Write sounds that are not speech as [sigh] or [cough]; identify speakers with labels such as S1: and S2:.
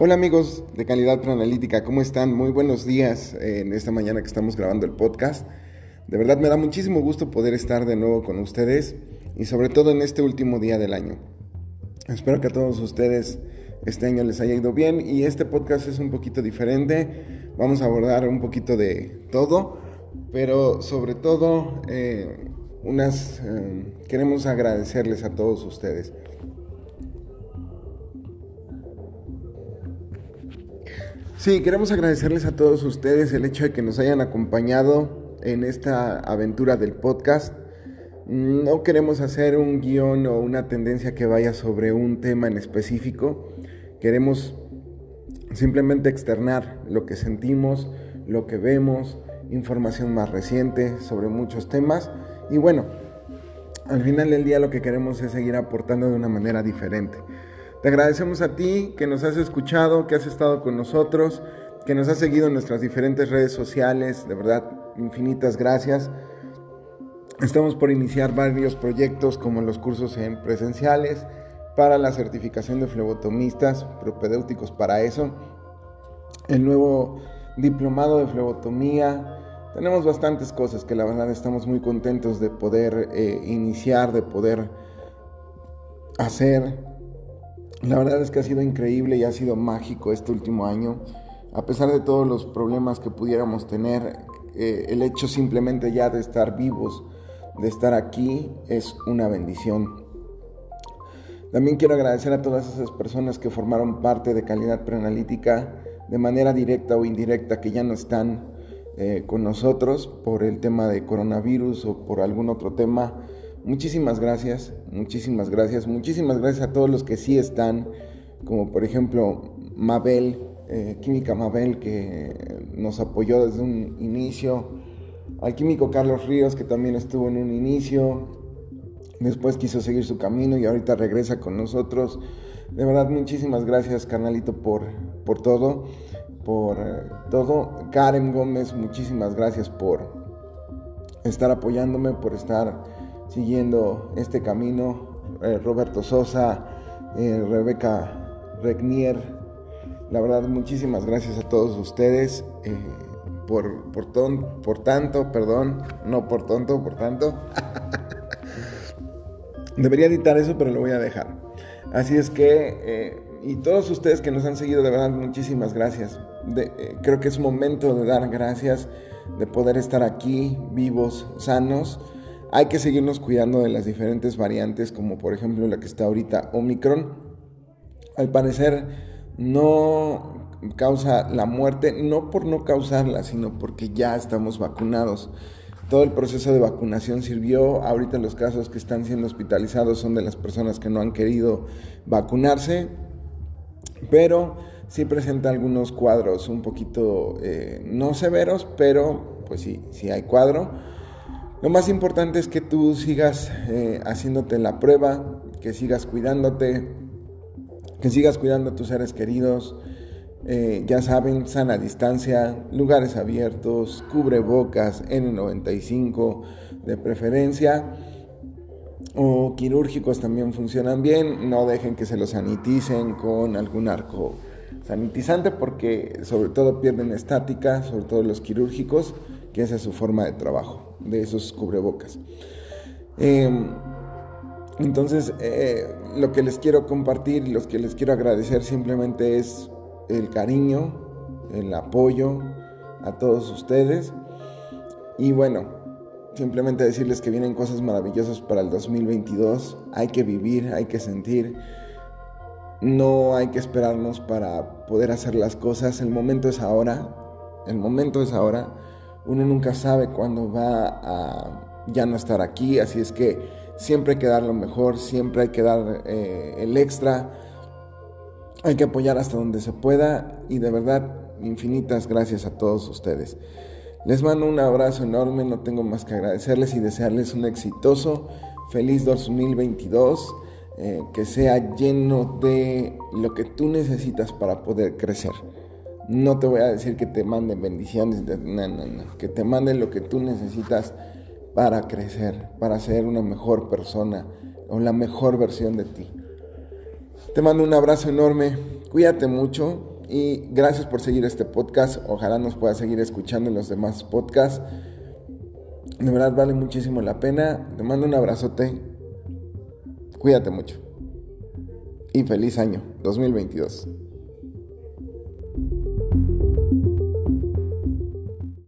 S1: Hola amigos de Calidad Proanalítica, ¿cómo están? Muy buenos días en esta mañana que estamos grabando el podcast. De verdad me da muchísimo gusto poder estar de nuevo con ustedes y sobre todo en este último día del año. Espero que a todos ustedes este año les haya ido bien y este podcast es un poquito diferente. Vamos a abordar un poquito de todo, pero sobre todo eh, unas eh, queremos agradecerles a todos ustedes. Sí, queremos agradecerles a todos ustedes el hecho de que nos hayan acompañado en esta aventura del podcast. No queremos hacer un guion o una tendencia que vaya sobre un tema en específico. Queremos simplemente externar lo que sentimos, lo que vemos, información más reciente sobre muchos temas. Y bueno, al final del día lo que queremos es seguir aportando de una manera diferente. Te agradecemos a ti que nos has escuchado, que has estado con nosotros, que nos has seguido en nuestras diferentes redes sociales. De verdad, infinitas gracias. Estamos por iniciar varios proyectos como los cursos en presenciales para la certificación de flebotomistas, propedéuticos para eso. El nuevo diplomado de flebotomía. Tenemos bastantes cosas que la verdad estamos muy contentos de poder eh, iniciar, de poder hacer la verdad es que ha sido increíble y ha sido mágico este último año. A pesar de todos los problemas que pudiéramos tener, eh, el hecho simplemente ya de estar vivos, de estar aquí, es una bendición. También quiero agradecer a todas esas personas que formaron parte de calidad preanalítica de manera directa o indirecta, que ya no están eh, con nosotros por el tema de coronavirus o por algún otro tema Muchísimas gracias, muchísimas gracias, muchísimas gracias a todos los que sí están, como por ejemplo Mabel, eh, Química Mabel, que nos apoyó desde un inicio, al químico Carlos Ríos, que también estuvo en un inicio, después quiso seguir su camino y ahorita regresa con nosotros. De verdad, muchísimas gracias, carnalito, por, por todo, por eh, todo. Karen Gómez, muchísimas gracias por estar apoyándome, por estar siguiendo este camino. Eh, Roberto Sosa, eh, Rebeca Regnier. La verdad, muchísimas gracias a todos ustedes eh, por, por, por tanto, perdón, no por tonto, por tanto. [laughs] Debería editar eso, pero lo voy a dejar. Así es que, y todos ustedes que nos han seguido, de verdad, muchísimas gracias. creo que es momento de dar gracias, de poder estar aquí vivos, sanos hay que seguirnos cuidando de las diferentes variantes, como por ejemplo la que está ahorita Omicron. Al parecer no causa la muerte, no por no causarla, sino porque ya estamos vacunados. Todo el proceso de vacunación sirvió. Ahorita los casos que están siendo hospitalizados son de las personas que no han querido vacunarse, pero sí presenta algunos cuadros un poquito eh, no severos, pero pues sí, sí hay cuadro. Lo más importante es que tú sigas eh, haciéndote la prueba, que sigas cuidándote, que sigas cuidando a tus seres queridos. Eh, ya saben, sana distancia, lugares abiertos, cubrebocas N95 de preferencia o quirúrgicos también funcionan bien. No dejen que se los saniticen con algún arco sanitizante porque sobre todo pierden estática, sobre todo los quirúrgicos, esa es su forma de trabajo de esos cubrebocas. Em, entonces, eh, lo que les quiero compartir, lo que les quiero agradecer simplemente es el cariño, el apoyo a todos ustedes. Y bueno, simplemente decirles que vienen cosas maravillosas para el 2022. Hay que vivir, hay que sentir. No hay que esperarnos para poder hacer las cosas. El momento es ahora. El momento es ahora uno nunca sabe cuándo va a ya no estar aquí, así es que siempre hay que dar lo mejor, siempre hay que dar eh, el extra, hay que apoyar hasta donde se pueda y de verdad infinitas gracias a todos ustedes. Les mando un abrazo enorme, no tengo más que agradecerles y desearles un exitoso, feliz 2022, eh, que sea lleno de lo que tú necesitas para poder crecer. No te voy a decir que te manden bendiciones, no, no, no, que te manden lo que tú necesitas para crecer, para ser una mejor persona o la mejor versión de ti. Te mando un abrazo enorme, cuídate mucho y gracias por seguir este podcast. Ojalá nos puedas seguir escuchando en los demás podcasts. De verdad vale muchísimo la pena. Te mando un abrazote. Cuídate mucho. Y feliz año 2022.